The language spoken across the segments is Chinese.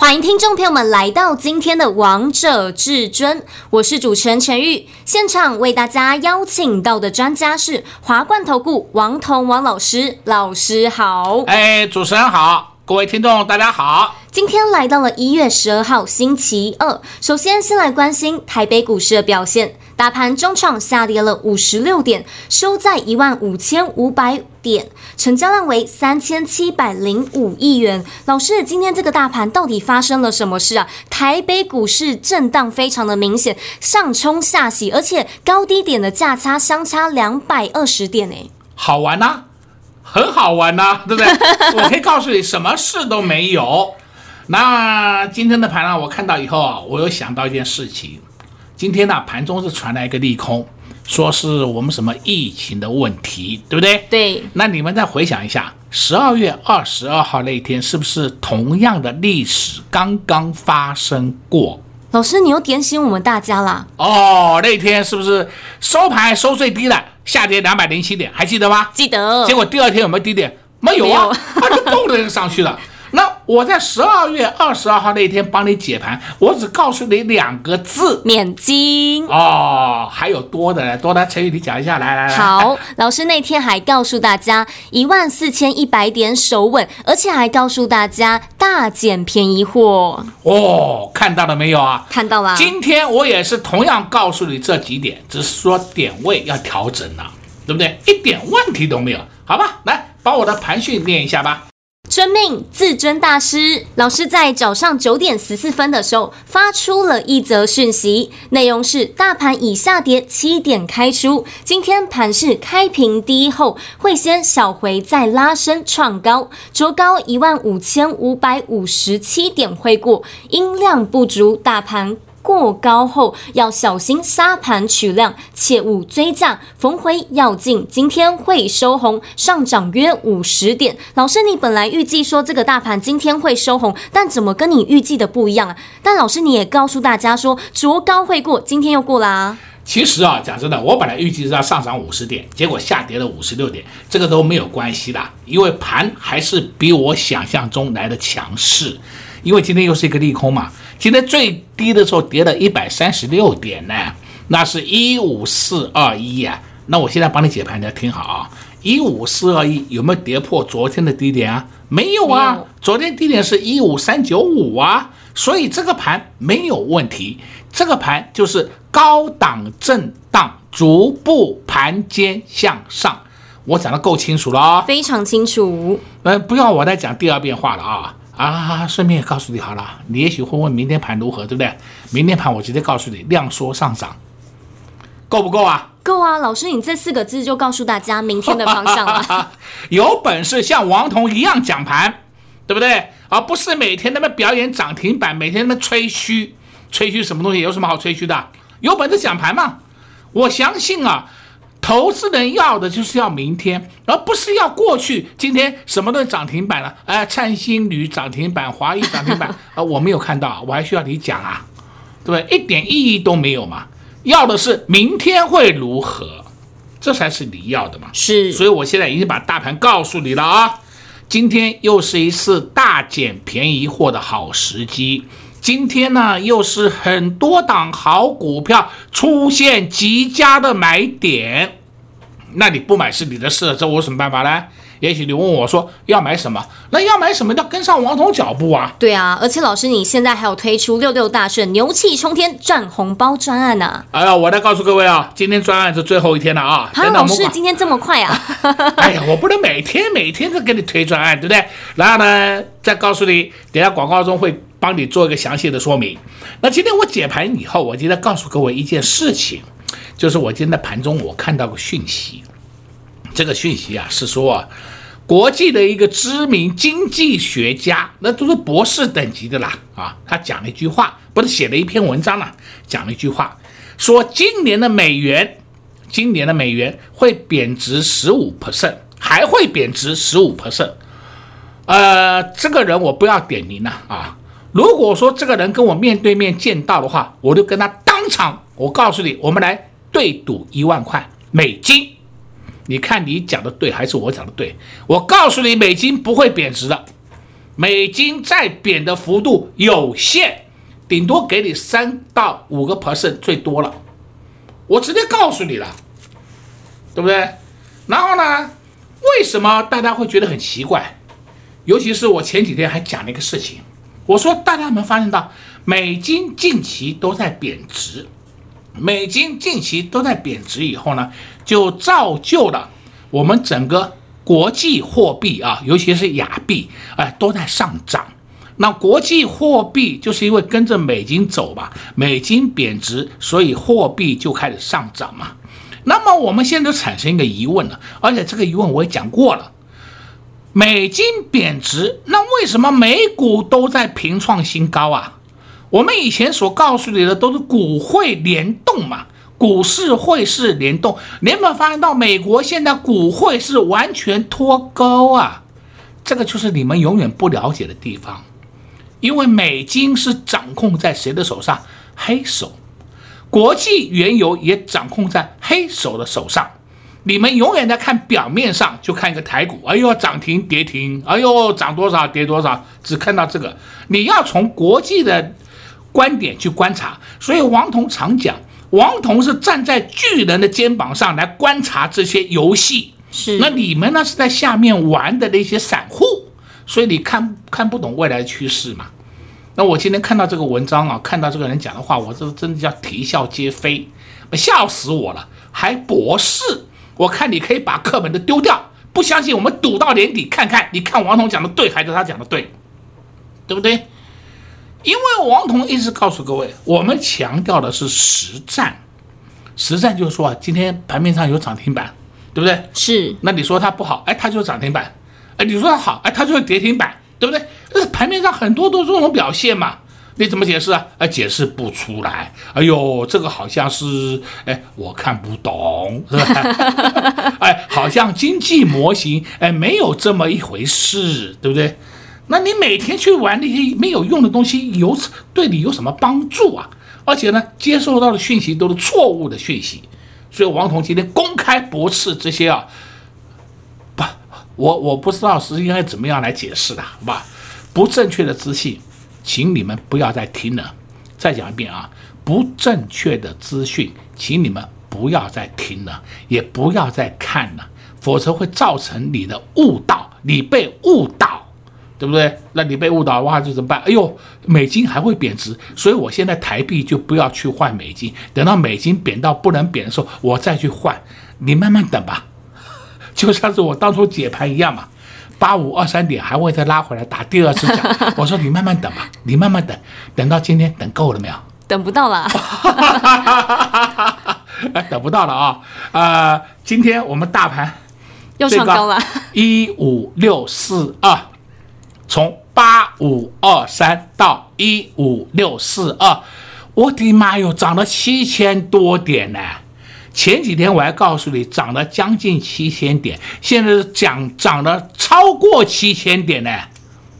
欢迎听众朋友们来到今天的《王者至尊》，我是主持人陈玉。现场为大家邀请到的专家是华冠投顾王彤王老师，老师好。哎，主持人好，各位听众大家好。今天来到了一月十二号星期二，首先先来关心台北股市的表现。大盘中场下跌了五十六点，收在一万五千五百点，成交量为三千七百零五亿元。老师，今天这个大盘到底发生了什么事啊？台北股市震荡非常的明显，上冲下洗，而且高低点的价差相差两百二十点诶，好玩呐、啊，很好玩呐、啊，对不对？我可以告诉你，什么事都没有。那今天的盘呢，我看到以后啊，我又想到一件事情。今天呢，盘中是传来一个利空，说是我们什么疫情的问题，对不对？对。那你们再回想一下，十二月二十二号那一天，是不是同样的历史刚刚发生过？老师，你又点醒我们大家了。哦，那天是不是收盘收最低了，下跌两百零七点，还记得吗？记得。结果第二天有没有低点？没有啊，它就动了就上去了。那我在十二月二十二号那天帮你解盘，我只告诉你两个字：免金哦。还有多的多的，成语你讲一下，来来来。好，老师那天还告诉大家一万四千一百点守稳，而且还告诉大家大减便宜货。哦，看到了没有啊？看到了。今天我也是同样告诉你这几点，只是说点位要调整了，对不对？一点问题都没有，好吧？来，把我的盘讯念一下吧。遵命，至尊大师老师在早上九点十四分的时候发出了一则讯息，内容是：大盘已下跌七点开出，今天盘势开平低后会先小回再拉升创高，卓高一万五千五百五十七点会过，音量不足，大盘。过高后要小心杀盘取量，切勿追价，逢回要进。今天会收红，上涨约五十点。老师，你本来预计说这个大盘今天会收红，但怎么跟你预计的不一样啊？但老师你也告诉大家说，卓高会过，今天又过啦啊。其实啊，讲真的，我本来预计是要上涨五十点，结果下跌了五十六点，这个都没有关系的，因为盘还是比我想象中来的强势。因为今天又是一个利空嘛。今天最低的时候跌了一百三十六点呢，那是一五四二一呀。那我现在帮你解盘，你要听好啊，一五四二一有没有跌破昨天的低点啊？没有啊，昨天低点是一五三九五啊，所以这个盘没有问题，这个盘就是高档震荡，逐步盘间向上。我讲的够清楚了啊，非常清楚。嗯，不要我再讲第二遍话了啊。啊，顺便也告诉你好了，你也许会问明天盘如何，对不对？明天盘我直接告诉你，量缩上涨，够不够啊？够啊，老师，你这四个字就告诉大家明天的方向了。有本事像王彤一样讲盘，对不对？而不是每天那么表演涨停板，每天那么吹嘘，吹嘘什么东西？有什么好吹嘘的？有本事讲盘嘛？我相信啊。投资人要的就是要明天，而不是要过去。今天什么都涨停板了，哎，灿星铝涨停板，华谊涨停板，啊，我没有看到，我还需要你讲啊，对不对？一点意义都没有嘛。要的是明天会如何，这才是你要的嘛。是，所以我现在已经把大盘告诉你了啊，今天又是一次大捡便宜货的好时机。今天呢，又是很多档好股票出现极佳的买点，那你不买是你的事，这我有什么办法呢？也许你问我说要买什么，那要买什么要跟上王彤脚步啊？对啊，而且老师你现在还有推出六六大顺牛气冲天赚红包专案呢、啊。哎呀，我再告诉各位啊，今天专案是最后一天了啊！哈，老师今天这么快啊？哎呀，我不能每天每天都给你推专案，对不对？然后呢，再告诉你，等下广告中会。帮你做一个详细的说明。那今天我解盘以后，我今天告诉各位一件事情，就是我今天在盘中我看到个讯息，这个讯息啊是说啊，国际的一个知名经济学家，那都是博士等级的啦啊，他讲了一句话，不是写了一篇文章了，讲了一句话，说今年的美元，今年的美元会贬值十五 percent，还会贬值十五 percent。呃，这个人我不要点名了啊。如果说这个人跟我面对面见到的话，我就跟他当场，我告诉你，我们来对赌一万块美金。你看你讲的对还是我讲的对？我告诉你，美金不会贬值的，美金再贬的幅度有限，顶多给你三到五个 percent 最多了。我直接告诉你了，对不对？然后呢，为什么大家会觉得很奇怪？尤其是我前几天还讲了一个事情。我说，大家有没有发现到，美金近期都在贬值，美金近期都在贬值以后呢，就造就了我们整个国际货币啊，尤其是亚币，哎，都在上涨。那国际货币就是因为跟着美金走吧，美金贬值，所以货币就开始上涨嘛。那么我们现在产生一个疑问了，而且这个疑问我也讲过了。美金贬值，那为什么美股都在平创新高啊？我们以前所告诉你的都是股汇联动嘛，股市汇市联动。你有没有发现到美国现在股汇是完全脱钩啊？这个就是你们永远不了解的地方，因为美金是掌控在谁的手上？黑手，国际原油也掌控在黑手的手上。你们永远在看表面上，就看一个台股，哎呦涨停跌停，哎呦涨多少跌多少，只看到这个。你要从国际的观点去观察，所以王彤常讲，王彤是站在巨人的肩膀上来观察这些游戏。是，那你们呢是在下面玩的那些散户，所以你看看不懂未来的趋势嘛？那我今天看到这个文章啊，看到这个人讲的话，我这真的叫啼笑皆非，笑死我了，还博士。我看你可以把课本都丢掉，不相信我们赌到年底看看，你看王彤讲的对还是他讲的对，对不对？因为王彤一直告诉各位，我们强调的是实战，实战就是说啊，今天盘面上有涨停板，对不对？是。那你说它不好，哎，它就是涨停板；哎，你说它好，哎，它就是跌停板，对不对？那盘面上很多都是这种表现嘛。你怎么解释啊？哎，解释不出来。哎呦，这个好像是，哎，我看不懂，是吧？哎，好像经济模型，哎，没有这么一回事，对不对？那你每天去玩那些没有用的东西，有对你有什么帮助啊？而且呢，接受到的讯息都是错误的讯息。所以王彤今天公开驳斥这些啊，不，我我不知道是应该怎么样来解释的，好吧？不正确的资讯。请你们不要再听了，再讲一遍啊！不正确的资讯，请你们不要再听了，也不要再看了，否则会造成你的误导，你被误导，对不对？那你被误导的话就怎么办？哎呦，美金还会贬值，所以我现在台币就不要去换美金，等到美金贬到不能贬的时候，我再去换。你慢慢等吧，就像是我当初解盘一样嘛。八五二三点还会再拉回来打第二次脚，我说你慢慢等吧，你慢慢等，等到今天等够了没有？等不到了，等不到了啊！呃，今天我们大盘又创高了，一五六四二，从八五二三到一五六四二，我的妈哟，涨了七千多点呢！前几天我还告诉你涨了将近七千点，现在是涨涨了超过七千点呢，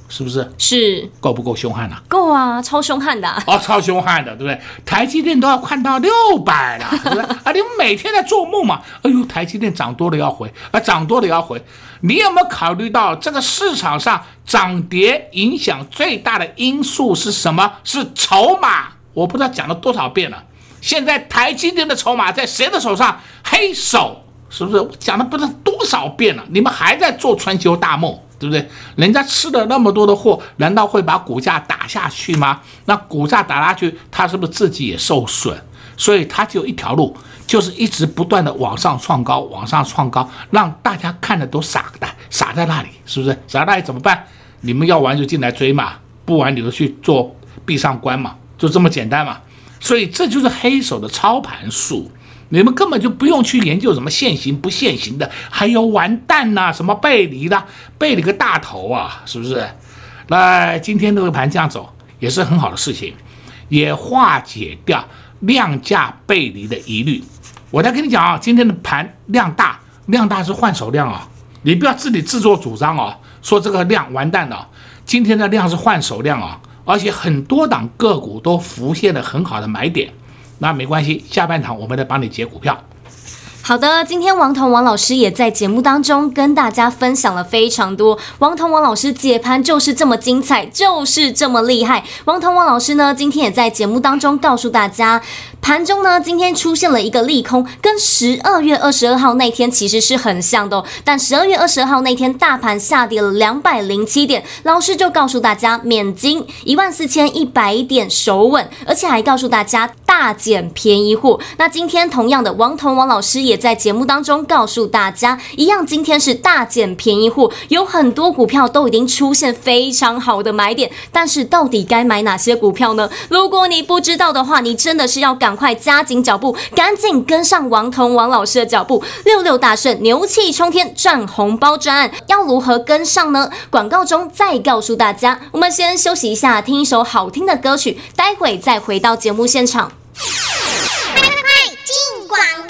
是不是？是够不够凶悍呢？够啊，超凶悍的哦，超凶悍的，对不对？台积电都要看到六百了，对不对？啊，你们每天在做梦嘛？哎呦，台积电涨多了要回，啊，涨多了要回。你有没有考虑到这个市场上涨跌影响最大的因素是什么？是筹码。我不知道讲了多少遍了。现在台积电的筹码在谁的手上？黑手，是不是？我讲了不知道多少遍了，你们还在做春秋大梦，对不对？人家吃了那么多的货，难道会把股价打下去吗？那股价打下去，他是不是自己也受损？所以他就一条路，就是一直不断的往上创高，往上创高，让大家看的都傻的，傻在那里，是不是？傻在那里怎么办？你们要玩就进来追嘛，不玩你就去做闭上关嘛，就这么简单嘛。所以这就是黑手的操盘术，你们根本就不用去研究什么现行不现行的，还有完蛋呐，什么背离的，背了个大头啊，是不是？那今天这个盘这样走也是很好的事情，也化解掉量价背离的疑虑。我再跟你讲啊，今天的盘量大，量大是换手量啊，你不要自己自作主张啊，说这个量完蛋了。今天的量是换手量啊，而且很多档个股都浮现了很好的买点。那没关系，下半场我们来帮你解股票。好的，今天王彤王老师也在节目当中跟大家分享了非常多。王彤王老师解盘就是这么精彩，就是这么厉害。王彤王老师呢，今天也在节目当中告诉大家。盘中呢，今天出现了一个利空，跟十二月二十二号那天其实是很像的哦。但十二月二十二号那天大盘下跌了两百零七点，老师就告诉大家免金一万四千一百点守稳，而且还告诉大家大捡便宜货。那今天同样的，王彤王老师也在节目当中告诉大家，一样今天是大捡便宜货，有很多股票都已经出现非常好的买点，但是到底该买哪些股票呢？如果你不知道的话，你真的是要赶。快加紧脚步，赶紧跟上王彤王老师的脚步，六六大顺，牛气冲天，赚红包专案，要如何跟上呢？广告中再告诉大家。我们先休息一下，听一首好听的歌曲，待会再回到节目现场。快快快，进广！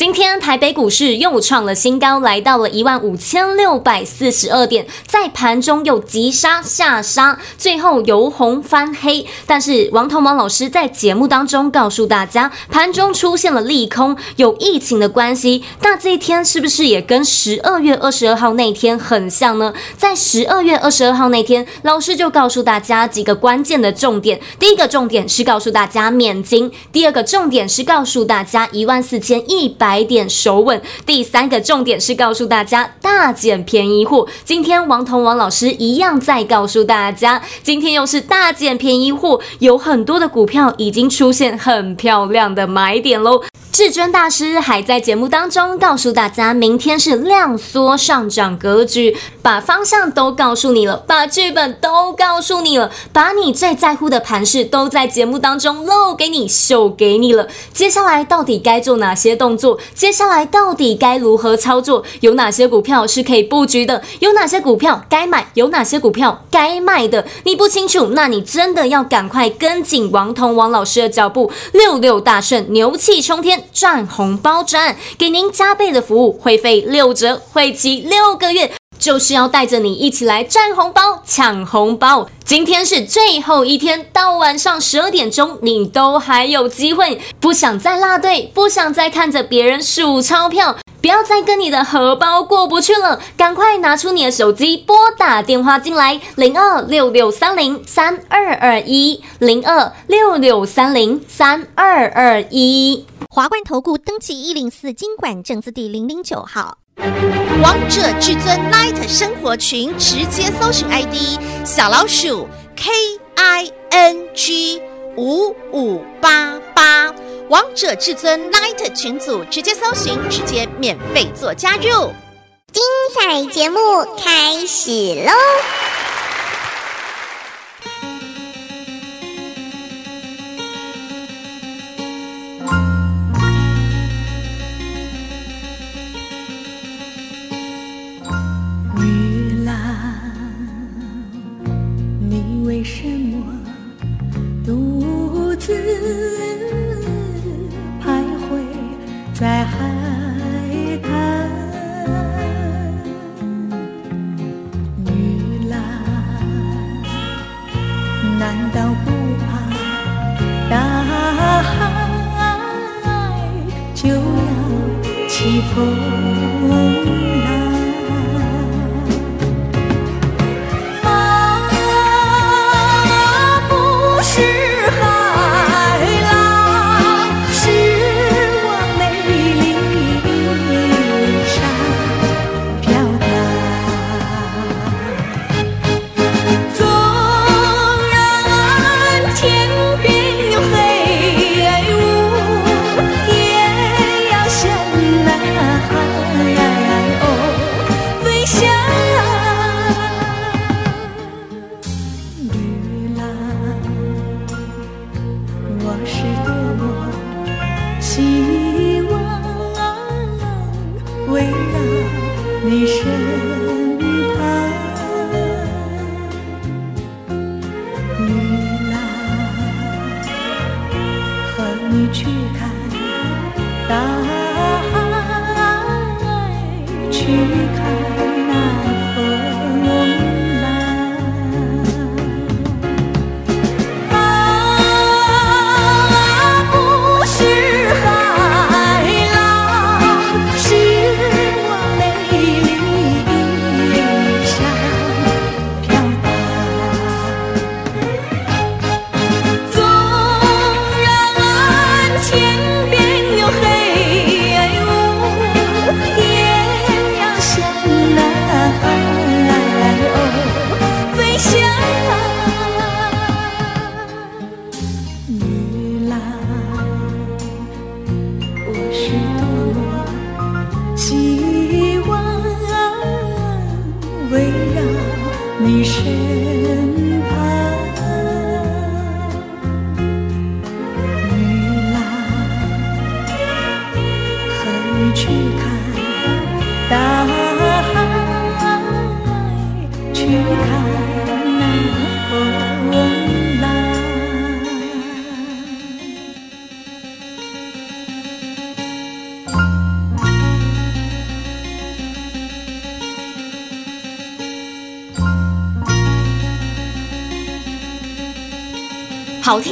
今天台北股市又创了新高，来到了一万五千六百四十二点，在盘中又急杀下杀，最后由红翻黑。但是王彤王老师在节目当中告诉大家，盘中出现了利空，有疫情的关系。那这一天是不是也跟十二月二十二号那天很像呢？在十二月二十二号那天，老师就告诉大家几个关键的重点。第一个重点是告诉大家免金，第二个重点是告诉大家一万四千一百。买点守稳，第三个重点是告诉大家大捡便宜货。今天王彤王老师一样在告诉大家，今天又是大捡便宜货，有很多的股票已经出现很漂亮的买点喽。至尊大师还在节目当中告诉大家，明天是量缩上涨格局，把方向都告诉你了，把剧本都告诉你了，把你最在乎的盘势都在节目当中露给你、秀给你了。接下来到底该做哪些动作？接下来到底该如何操作？有哪些股票是可以布局的？有哪些股票该买？有哪些股票该卖的？你不清楚，那你真的要赶快跟紧王彤王老师的脚步，六六大顺，牛气冲天。赚红包赚，给您加倍的服务，会费六折，会期六个月，就是要带着你一起来赚红包、抢红包。今天是最后一天，到晚上十二点钟，你都还有机会。不想再落队，不想再看着别人数钞票，不要再跟你的荷包过不去了，赶快拿出你的手机，拨打电话进来，零二六六三零三二二一，零二六六三零三二二一。华冠投顾登记一零四经管证字第零零九号，王者至尊 Light 生活群直接搜寻 ID 小老鼠 K I N G 五五八八，王者至尊 Light 群组直接搜寻，直接免费做加入，精彩节目开始喽！风。希望围绕你身旁，你来，和你去看大海去。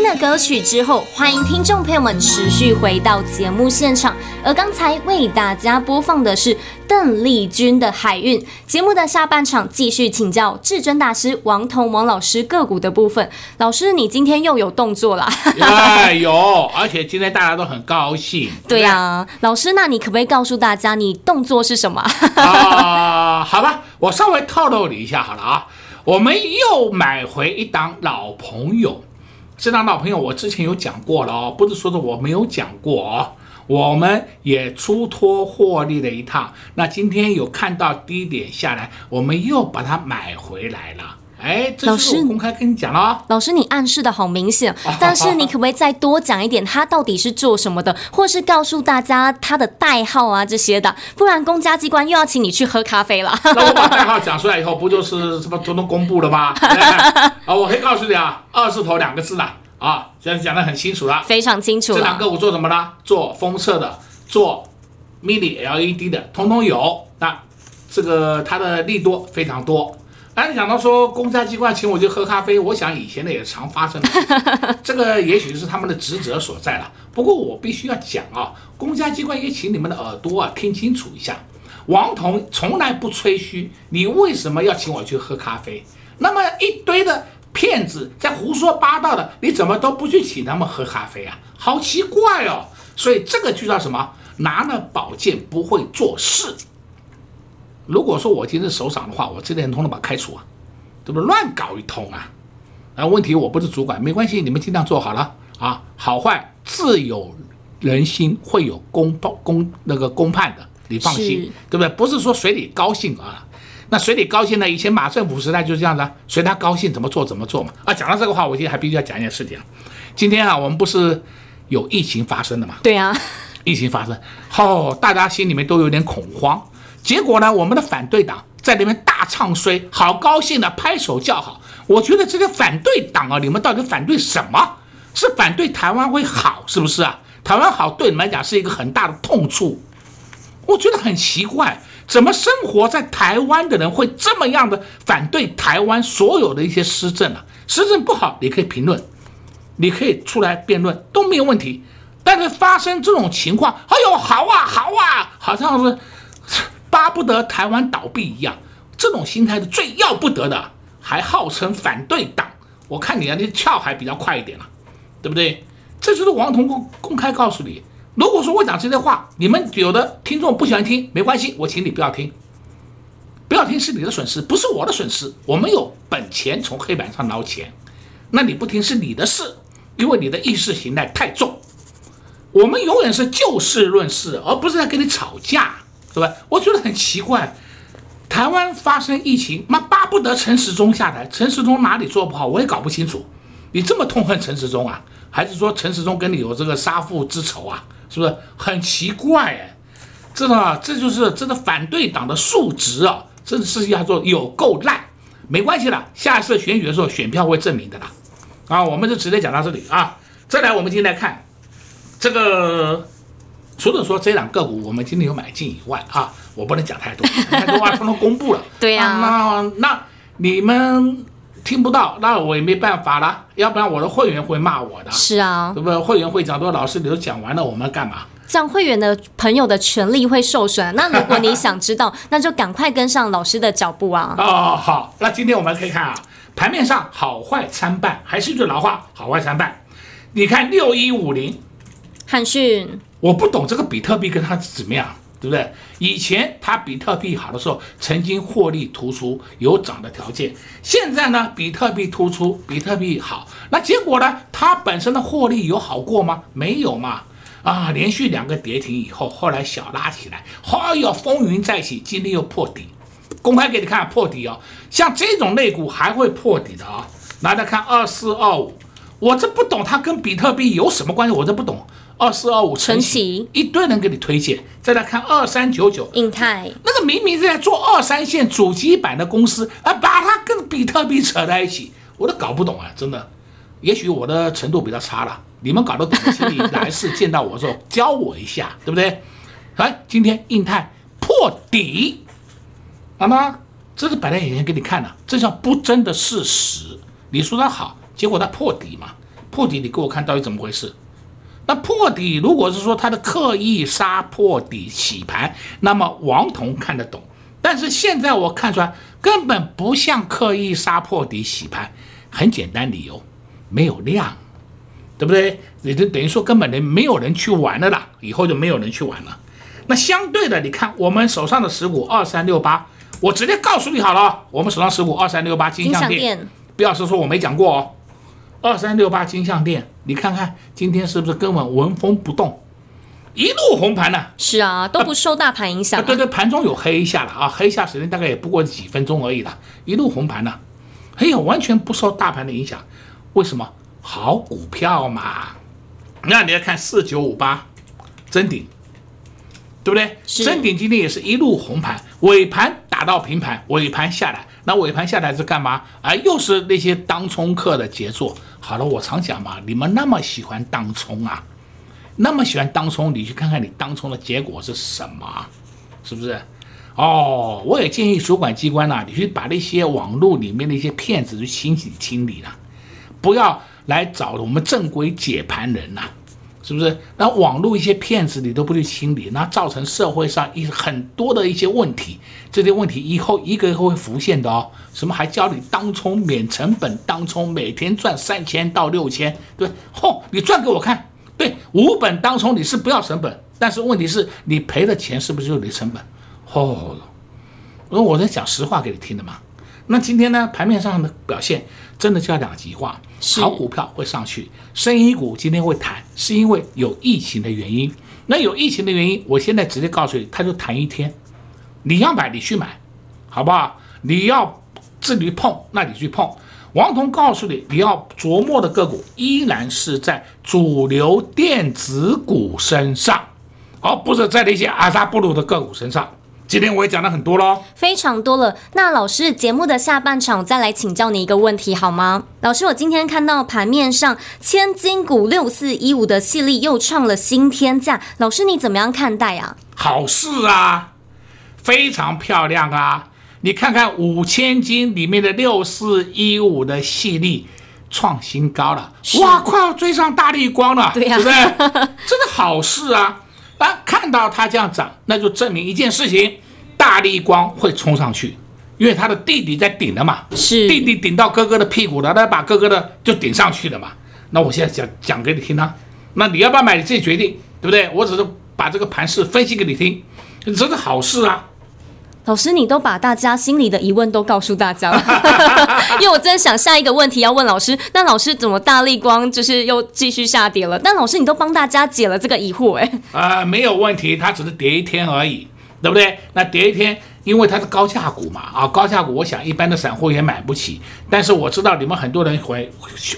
的歌曲之后，欢迎听众朋友们持续回到节目现场。而刚才为大家播放的是邓丽君的《海运》。节目的下半场继续请教至尊大师王彤王老师个股的部分。老师，你今天又有动作了？哎，有，而且今天大家都很高兴。对呀、啊，老师，那你可不可以告诉大家你动作是什么？啊，好吧，我稍微透露你一下好了啊，我们又买回一档老朋友。这档老朋友我之前有讲过了哦，不是说的我没有讲过哦。我们也出脱获利了一趟，那今天有看到低点下来，我们又把它买回来了。哎，老师我公开跟你讲了哦。老师，你暗示的好明显，但是你可不可以再多讲一点，他到底是做什么的，或是告诉大家他的代号啊这些的，不然公家机关又要请你去喝咖啡了。那我把代号讲出来以后，不就是什么统统公布了吗？啊，我可以告诉你啊，二字头两个字的啊，这样讲的很清楚了，非常清楚。这两个我做什么呢？做封测的，做 mini LED 的，通通有。那这个它的利多非常多。但是讲到说公家机关请我去喝咖啡，我想以前呢也常发生的，这个也许是他们的职责所在了。不过我必须要讲啊，公家机关也请你们的耳朵啊听清楚一下，王彤从来不吹嘘，你为什么要请我去喝咖啡？那么一堆的骗子在胡说八道的，你怎么都不去请他们喝咖啡啊？好奇怪哦！所以这个就叫什么？拿了宝剑不会做事。如果说我今天是首长的话，我这点通通把他开除啊，对不对？乱搞一通啊！啊，问题我不是主管，没关系，你们尽量做好了啊。好坏自有人心，会有公报公那个公判的，你放心，对不对？不是说随你高兴啊。那随你高兴呢？以前马政府时代就是这样子，随他高兴怎么做怎么做嘛。啊，讲到这个话，我今天还必须要讲一件事情。今天啊，我们不是有疫情发生的嘛？对啊，疫情发生，哦，大家心里面都有点恐慌。结果呢，我们的反对党在那边大唱衰，好高兴的拍手叫好。我觉得这个反对党啊，你们到底反对什么？是反对台湾会好，是不是啊？台湾好对你们来讲是一个很大的痛处。我觉得很奇怪，怎么生活在台湾的人会这么样的反对台湾所有的一些施政啊？施政不好，你可以评论，你可以出来辩论都没有问题。但是发生这种情况，哎呦，好啊，好啊，好像是。巴不得台湾倒闭一样，这种心态是最要不得的，还号称反对党。我看你啊，你跳还比较快一点了，对不对？这就是王彤公公开告诉你，如果说我讲这些话，你们有的听众不喜欢听，没关系，我请你不要听，不要听是你的损失，不是我的损失。我们有本钱从黑板上捞钱，那你不听是你的事，因为你的意识形态太重。我们永远是就事论事，而不是在跟你吵架。是吧？我觉得很奇怪，台湾发生疫情，妈巴不得陈时中下台。陈时中哪里做不好，我也搞不清楚。你这么痛恨陈时中啊？还是说陈时中跟你有这个杀父之仇啊？是不是很奇怪？哎，这个这就是真的反对党的素质啊！真的是要做有够烂。没关系啦，下一次选举的时候，选票会证明的啦。啊，我们就直接讲到这里啊。再来，我们今天来看这个。除了说这两个股我们今天有买进以外啊，我不能讲太多，太多话通通公布了。对呀、啊，那那你们听不到，那我也没办法了，要不然我的会员会骂我的。是啊，对不对？会员会讲说，老师你都讲完了，我们干嘛？这样会员的朋友的权利会受损。那如果你想知道，那就赶快跟上老师的脚步啊。哦，好，那今天我们可以看啊，盘面上好坏参半，还是一句老话，好坏参半。你看六一五零，汉讯。我不懂这个比特币跟它怎么样，对不对？以前它比特币好的时候，曾经获利突出，有涨的条件。现在呢，比特币突出，比特币好，那结果呢？它本身的获利有好过吗？没有嘛。啊，连续两个跌停以后，后来小拉起来，哎呦，风云再起，今天又破底，公开给你看破底哦。像这种类股还会破底的啊、哦，来来看二四二五，我这不懂它跟比特币有什么关系，我这不懂。二四二五晨起，一堆人给你推荐。再来看二三九九，印泰，那个明明是在做二三线主机板的公司，啊，把它跟比特币扯在一起，我都搞不懂啊，真的。也许我的程度比较差了，你们搞得懂，请你来世见到我的时候教我一下，对不对？来，今天印泰破底，好吗？这是摆在眼前给你看的，这叫不争的事实。你说它好，结果它破底嘛？破底，你给我看到底怎么回事？那破底，如果是说它的刻意杀破底洗盘，那么王彤看得懂。但是现在我看出来，根本不像刻意杀破底洗盘。很简单理由，没有量，对不对？也就等于说根本人没有人去玩了啦，以后就没有人去玩了。那相对的，你看我们手上的持股二三六八，我直接告诉你好了，我们手上持股二三六八金项店，不要是说我没讲过哦。二三六八金像电，你看看今天是不是根本纹风不动，一路红盘呢？是啊，都不受大盘影响啊。啊，对对，盘中有黑一下了啊，黑一下时间大概也不过几分钟而已了，一路红盘呢，哎呀，完全不受大盘的影响。为什么？好股票嘛。那你要看四九五八，真顶，对不对？真顶今天也是一路红盘，尾盘打到平盘，尾盘下来。那尾盘下来是干嘛？啊，又是那些当冲客的杰作。好了，我常讲嘛，你们那么喜欢当冲啊，那么喜欢当冲，你去看看你当冲的结果是什么，是不是？哦，我也建议主管机关呐、你去把那些网络里面的一些骗子去清洗清理了，不要来找我们正规解盘人呐、是不是？那网络一些骗子你都不去清理，那造成社会上一很多的一些问题，这些问题以后一个一个会浮现的哦。什么还教你当冲免成本，当冲每天赚三千到六千，对，吼，你赚给我看。对，无本当冲你是不要成本，但是问题是你赔的钱是不是就你成本？嚯，那我在讲实话给你听的嘛。那今天呢，盘面上的表现真的叫两极化，好股票会上去，生意股今天会弹，是因为有疫情的原因。那有疫情的原因，我现在直接告诉你，它就弹一天。你要买，你去买，好不好？你要至于碰，那你去碰。王彤告诉你，你要琢磨的个股依然是在主流电子股身上，而不是在那些阿萨布鲁的个股身上。今天我也讲了很多喽，非常多了。那老师，节目的下半场再来请教你一个问题好吗？老师，我今天看到盘面上千金股六四一五的系列又创了新天价，老师你怎么样看待啊？好事啊，非常漂亮啊！你看看五千金里面的六四一五的系列创新高了，哇，快要追上大力光了，对呀、啊，对不对？真的好事啊！啊，看到它这样涨，那就证明一件事情，大力光会冲上去，因为他的弟弟在顶的嘛，是弟弟顶到哥哥的屁股了，那把哥哥的就顶上去了嘛。那我现在讲讲给你听啊，那你要不要买，你自己决定，对不对？我只是把这个盘势分析给你听，这是好事啊。老师，你都把大家心里的疑问都告诉大家了，因为我真的想下一个问题要问老师。那老师怎么大力光就是又继续下跌了？但老师你都帮大家解了这个疑惑，哎，啊，没有问题，它只是跌一天而已，对不对？那跌一天，因为它是高价股嘛，啊，高价股，我想一般的散户也买不起。但是我知道你们很多人会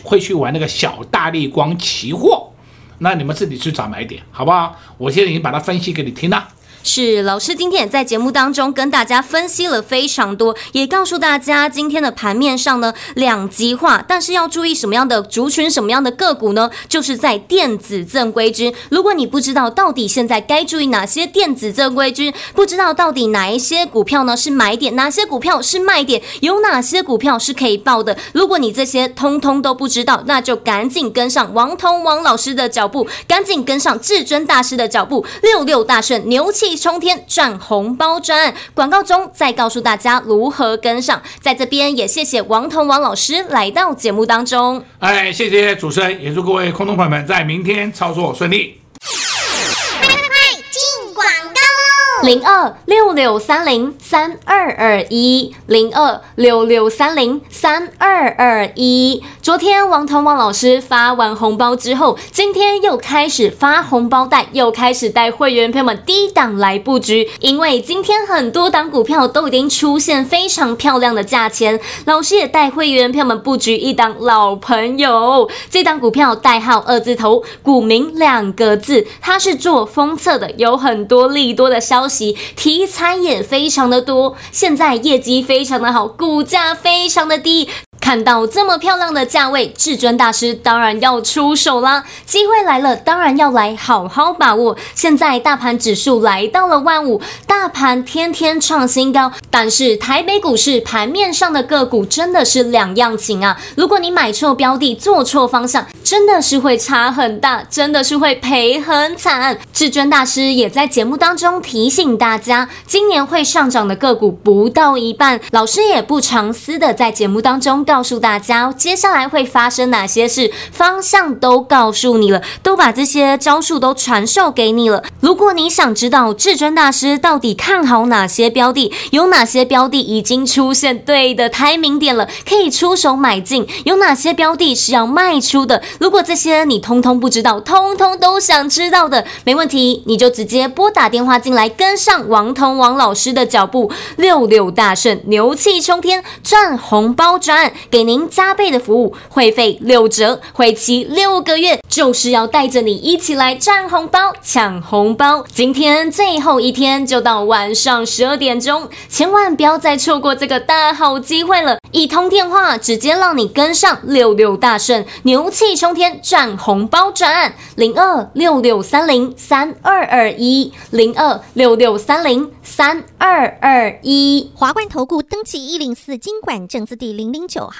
会去玩那个小大力光期货，那你们自己去找买点，好不好？我现在已经把它分析给你听了。是老师今天也在节目当中跟大家分析了非常多，也告诉大家今天的盘面上呢两极化，但是要注意什么样的族群、什么样的个股呢？就是在电子正规军。如果你不知道到底现在该注意哪些电子正规军，不知道到底哪一些股票呢是买点，哪些股票是卖点，有哪些股票是可以报的，如果你这些通通都不知道，那就赶紧跟上王通王老师的脚步，赶紧跟上至尊大师的脚步，六六大顺，牛气。冲天赚红包赚，广告中再告诉大家如何跟上。在这边也谢谢王彤王老师来到节目当中。哎，谢谢主持人，也祝各位空中朋友们在明天操作顺利。快快进广！零二六六三零三二二一，零二六六三零三二二一。昨天王彤王老师发完红包之后，今天又开始发红包袋，又开始带会员朋友们低档来布局。因为今天很多档股票都已经出现非常漂亮的价钱，老师也带会员朋友们布局一档老朋友。这档股票代号二字头，股名两个字，它是做封测的，有很多利多的消息。题材也非常的多，现在业绩非常的好，股价非常的低。看到这么漂亮的价位，至尊大师当然要出手啦！机会来了，当然要来好好把握。现在大盘指数来到了万五，大盘天天创新高，但是台北股市盘面上的个股真的是两样情啊！如果你买错标的，做错方向，真的是会差很大，真的是会赔很惨。至尊大师也在节目当中提醒大家，今年会上涨的个股不到一半，老师也不藏私的在节目当中。告告诉大家，接下来会发生哪些事，方向都告诉你了，都把这些招数都传授给你了。如果你想知道至尊大师到底看好哪些标的，有哪些标的已经出现对的抬明点了，可以出手买进，有哪些标的是要卖出的？如果这些你通通不知道，通通都想知道的，没问题，你就直接拨打电话进来，跟上王彤王老师的脚步，六六大顺，牛气冲天，赚红包赚。给您加倍的服务，会费六折，会期六个月，就是要带着你一起来赚红包、抢红包。今天最后一天，就到晚上十二点钟，千万不要再错过这个大好机会了！一通电话，直接让你跟上六六大顺，牛气冲天，赚红包赚零二六六三零三二二一零二六六三零三二二一华冠投顾登记一零四金管证字第零零九号，